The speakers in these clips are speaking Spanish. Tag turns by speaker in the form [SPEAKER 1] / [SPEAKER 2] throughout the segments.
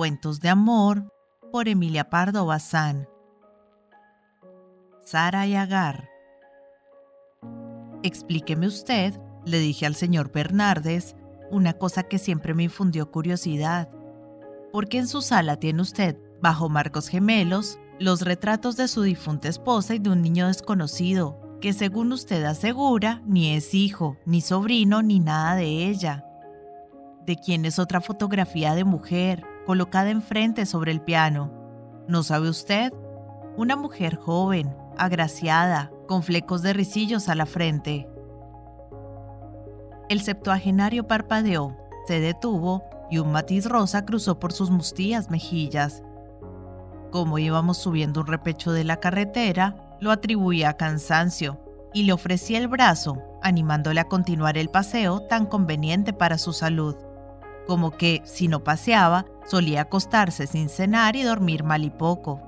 [SPEAKER 1] Cuentos de amor por Emilia Pardo Bazán. Sara y Agar. Explíqueme usted, le dije al señor Bernardes, una cosa que siempre me infundió curiosidad. ¿Por qué en su sala tiene usted, bajo marcos gemelos, los retratos de su difunta esposa y de un niño desconocido, que según usted asegura, ni es hijo, ni sobrino, ni nada de ella? ¿De quién es otra fotografía de mujer, colocada enfrente sobre el piano. ¿No sabe usted? Una mujer joven, agraciada, con flecos de risillos a la frente. El septuagenario parpadeó, se detuvo y un matiz rosa cruzó por sus mustías mejillas. Como íbamos subiendo un repecho de la carretera, lo atribuía a cansancio y le ofrecía el brazo, animándole a continuar el paseo tan conveniente para su salud como que, si no paseaba, solía acostarse sin cenar y dormir mal y poco.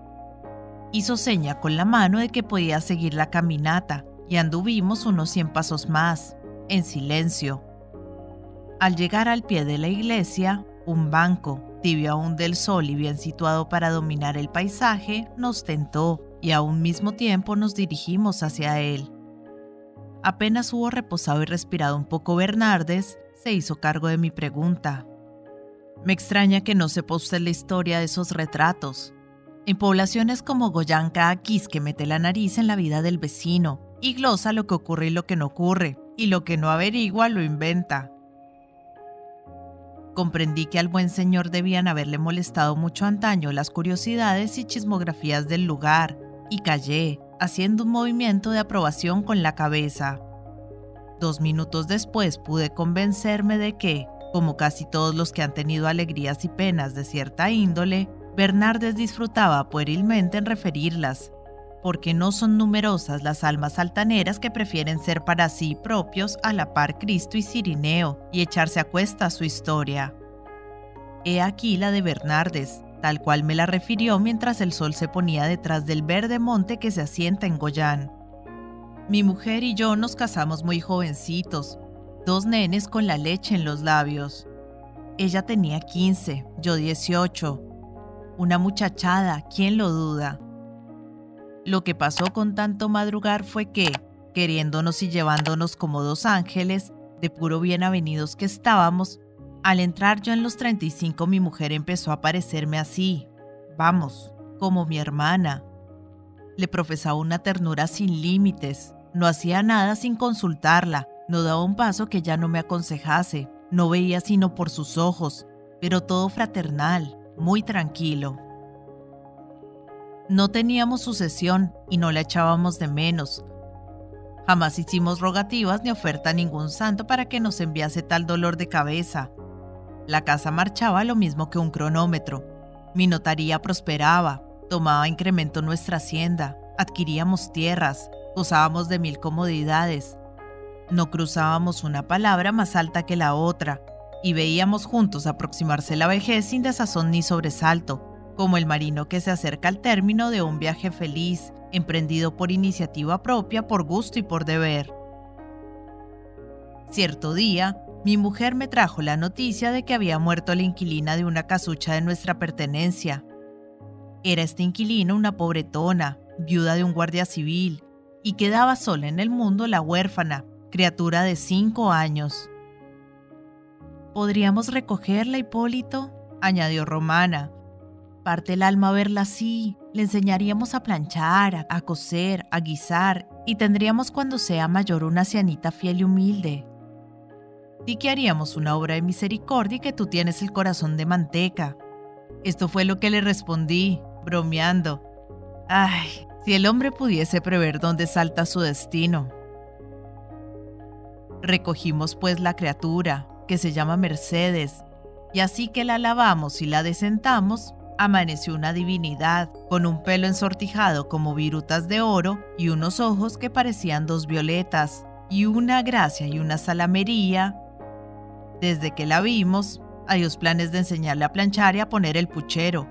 [SPEAKER 1] Hizo seña con la mano de que podía seguir la caminata y anduvimos unos cien pasos más, en silencio. Al llegar al pie de la iglesia, un banco, tibio aún del sol y bien situado para dominar el paisaje, nos tentó y a un mismo tiempo nos dirigimos hacia él. Apenas hubo reposado y respirado un poco Bernardes, se hizo cargo de mi pregunta. Me extraña que no sepa usted la historia de esos retratos. En poblaciones como Goyán, cada que mete la nariz en la vida del vecino y glosa lo que ocurre y lo que no ocurre, y lo que no averigua lo inventa. Comprendí que al buen señor debían haberle molestado mucho antaño las curiosidades y chismografías del lugar, y callé, haciendo un movimiento de aprobación con la cabeza. Dos minutos después pude convencerme de que, como casi todos los que han tenido alegrías y penas de cierta índole, Bernardes disfrutaba puerilmente en referirlas, porque no son numerosas las almas altaneras que prefieren ser para sí propios a la par Cristo y Cirineo y echarse a cuesta su historia. He aquí la de Bernardes, tal cual me la refirió mientras el sol se ponía detrás del verde monte que se asienta en Goyán. Mi mujer y yo nos casamos muy jovencitos, dos nenes con la leche en los labios. Ella tenía 15, yo 18. Una muchachada, ¿quién lo duda? Lo que pasó con tanto madrugar fue que, queriéndonos y llevándonos como dos ángeles, de puro bien avenidos que estábamos, al entrar yo en los 35 mi mujer empezó a parecerme así, vamos, como mi hermana. Le profesaba una ternura sin límites, no hacía nada sin consultarla, no daba un paso que ya no me aconsejase, no veía sino por sus ojos, pero todo fraternal, muy tranquilo. No teníamos sucesión y no la echábamos de menos. Jamás hicimos rogativas ni oferta a ningún santo para que nos enviase tal dolor de cabeza. La casa marchaba lo mismo que un cronómetro. Mi notaría prosperaba, tomaba incremento nuestra hacienda, adquiríamos tierras, gozábamos de mil comodidades. No cruzábamos una palabra más alta que la otra, y veíamos juntos aproximarse la vejez sin desazón ni sobresalto, como el marino que se acerca al término de un viaje feliz, emprendido por iniciativa propia, por gusto y por deber. Cierto día, mi mujer me trajo la noticia de que había muerto la inquilina de una casucha de nuestra pertenencia. Era esta inquilina una pobretona, viuda de un guardia civil, y quedaba sola en el mundo la huérfana, criatura de cinco años. ¿Podríamos recogerla, Hipólito? añadió Romana. Parte el alma verla así. Le enseñaríamos a planchar, a, coser, a guisar, y tendríamos cuando sea mayor una ancianita fiel y humilde. Di que haríamos una obra de misericordia y que tú tienes el corazón de manteca. Esto fue lo que le respondí, bromeando. Ay, si el hombre pudiese prever dónde salta su destino. Recogimos pues la criatura, que se llama Mercedes, y así que la lavamos y la desentamos, amaneció una divinidad, con un pelo ensortijado como virutas de oro y unos ojos que parecían dos violetas, y una gracia y una salamería. Desde que la vimos, adiós planes de enseñarle a planchar y a poner el puchero,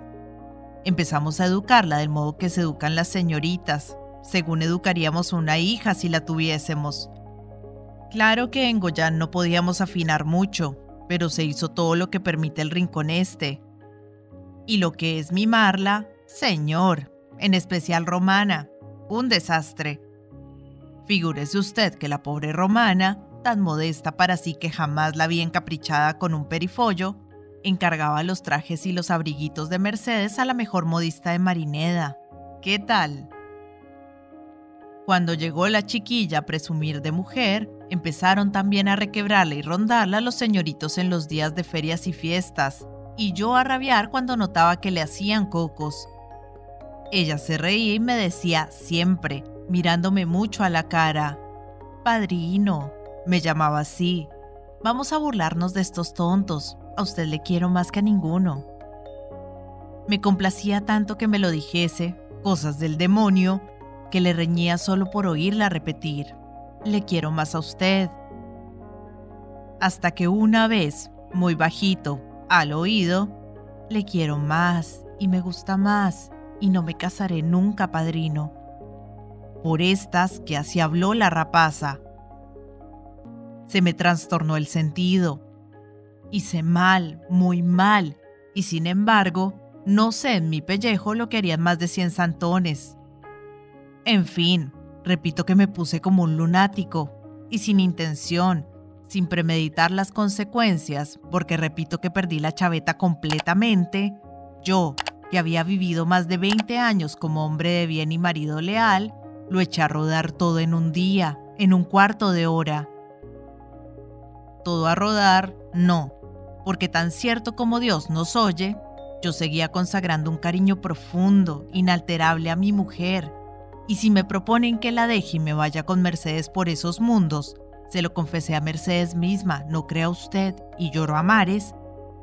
[SPEAKER 1] Empezamos a educarla del modo que se educan las señoritas, según educaríamos una hija si la tuviésemos. Claro que en Goyán no podíamos afinar mucho, pero se hizo todo lo que permite el rincón este. Y lo que es mimarla, señor, en especial Romana, un desastre. Figúrese usted que la pobre Romana, tan modesta para sí que jamás la vi encaprichada con un perifollo, encargaba los trajes y los abriguitos de Mercedes a la mejor modista de Marineda. ¿Qué tal? Cuando llegó la chiquilla a presumir de mujer, empezaron también a requebrarla y rondarla los señoritos en los días de ferias y fiestas, y yo a rabiar cuando notaba que le hacían cocos. Ella se reía y me decía siempre, mirándome mucho a la cara, Padrino, me llamaba así, vamos a burlarnos de estos tontos, a usted le quiero más que a ninguno. Me complacía tanto que me lo dijese, cosas del demonio, que le reñía solo por oírla repetir, le quiero más a usted. Hasta que una vez, muy bajito, al oído, le quiero más y me gusta más y no me casaré nunca, padrino. Por estas que así habló la rapaza. Se me trastornó el sentido Hice mal, muy mal, y sin embargo, no sé en mi pellejo lo que harían más de cien santones. En fin, repito que me puse como un lunático, y sin intención, sin premeditar las consecuencias, porque repito que perdí la chaveta completamente, yo, que había vivido más de 20 años como hombre de bien y marido leal, lo eché a rodar todo en un día, en un cuarto de hora. Todo a rodar, no, porque tan cierto como Dios nos oye, yo seguía consagrando un cariño profundo, inalterable a mi mujer, y si me proponen que la deje y me vaya con Mercedes por esos mundos, se lo confesé a Mercedes misma, no crea usted, y lloro a mares,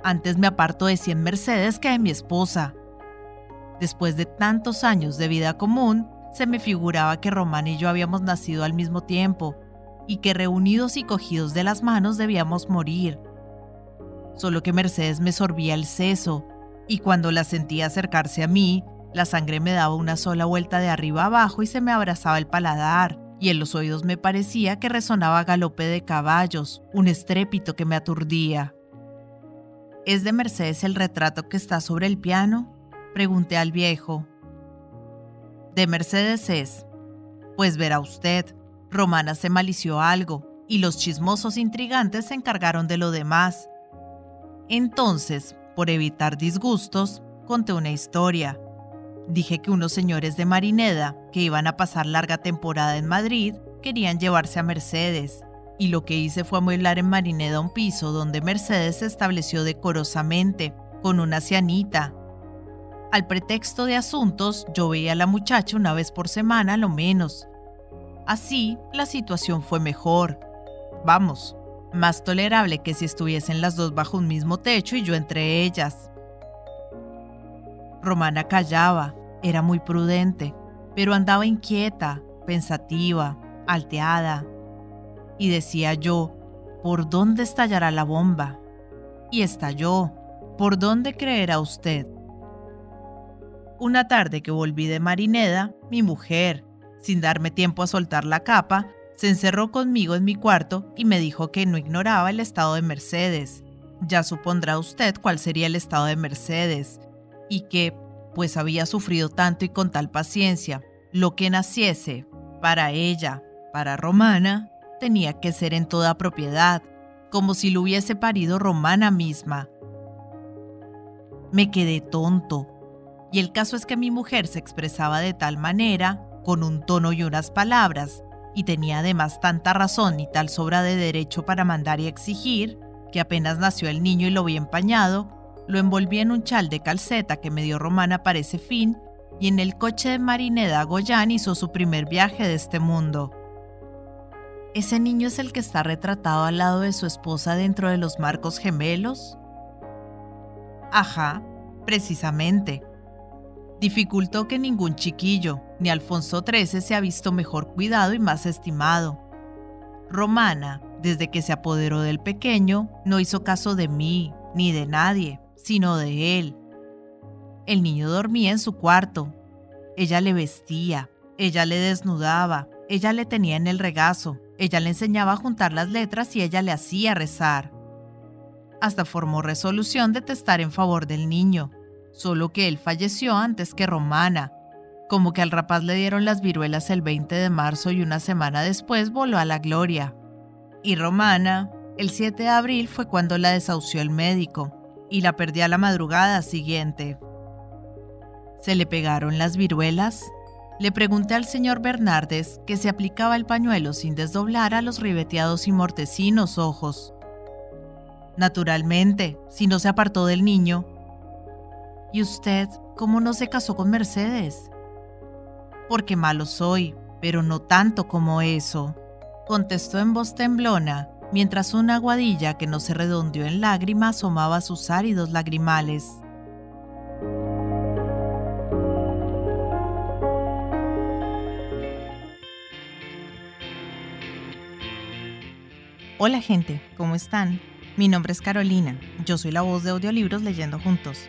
[SPEAKER 1] antes me aparto de cien Mercedes que de mi esposa. Después de tantos años de vida común, se me figuraba que Román y yo habíamos nacido al mismo tiempo, y que reunidos y cogidos de las manos debíamos morir, solo que Mercedes me sorbía el seso, y cuando la sentía acercarse a mí, la sangre me daba una sola vuelta de arriba abajo y se me abrazaba el paladar, y en los oídos me parecía que resonaba galope de caballos, un estrépito que me aturdía. ¿Es de Mercedes el retrato que está sobre el piano? Pregunté al viejo. De Mercedes es. Pues verá usted, Romana se malició algo, y los chismosos intrigantes se encargaron de lo demás, entonces, por evitar disgustos, conté una historia. Dije que unos señores de Marineda, que iban a pasar larga temporada en Madrid, querían llevarse a Mercedes, y lo que hice fue amueblar en Marineda un piso donde Mercedes se estableció decorosamente, con una cianita. Al pretexto de asuntos, yo veía a la muchacha una vez por semana lo menos. Así, la situación fue mejor. Vamos, más tolerable que si estuviesen las dos bajo un mismo techo y yo entre ellas. Romana callaba, era muy prudente, pero andaba inquieta, pensativa, alteada. Y decía yo, ¿por dónde estallará la bomba? Y estalló. ¿Por dónde creerá usted? Una tarde que volví de Marineda, mi mujer, sin darme tiempo a soltar la capa, se encerró conmigo en mi cuarto y me dijo que no ignoraba el estado de Mercedes. Ya supondrá usted cuál sería el estado de Mercedes, y que, pues había sufrido tanto y con tal paciencia, lo que naciese para ella, para Romana, tenía que ser en toda propiedad, como si lo hubiese parido Romana misma. Me quedé tonto, y el caso es que mi mujer se expresaba de tal manera, con un tono y unas palabras, y tenía además tanta razón y tal sobra de derecho para mandar y exigir, que apenas nació el niño y lo vi empañado, lo envolví en un chal de calceta que me dio Romana para ese fin, y en el coche de Marineda Goyán hizo su primer viaje de este mundo. ¿Ese niño es el que está retratado al lado de su esposa dentro de los marcos gemelos? Ajá, precisamente dificultó que ningún chiquillo, ni Alfonso XIII, se ha visto mejor cuidado y más estimado. Romana, desde que se apoderó del pequeño, no hizo caso de mí, ni de nadie, sino de él. El niño dormía en su cuarto. Ella le vestía, ella le desnudaba, ella le tenía en el regazo, ella le enseñaba a juntar las letras y ella le hacía rezar. Hasta formó resolución de testar en favor del niño, solo que él falleció antes que Romana. Como que al rapaz le dieron las viruelas el 20 de marzo y una semana después voló a la gloria. Y Romana, el 7 de abril fue cuando la desahució el médico y la perdí a la madrugada siguiente. ¿Se le pegaron las viruelas? Le pregunté al señor Bernardes que se aplicaba el pañuelo sin desdoblar a los ribeteados y mortecinos ojos. Naturalmente, si no se apartó del niño. ¿Y usted cómo no se casó con Mercedes? Porque malo soy, pero no tanto como eso, contestó en voz temblona, mientras una aguadilla que no se redondeó en lágrimas asomaba sus áridos lagrimales.
[SPEAKER 2] Hola gente, ¿cómo están? Mi nombre es Carolina, yo soy la voz de audiolibros leyendo juntos.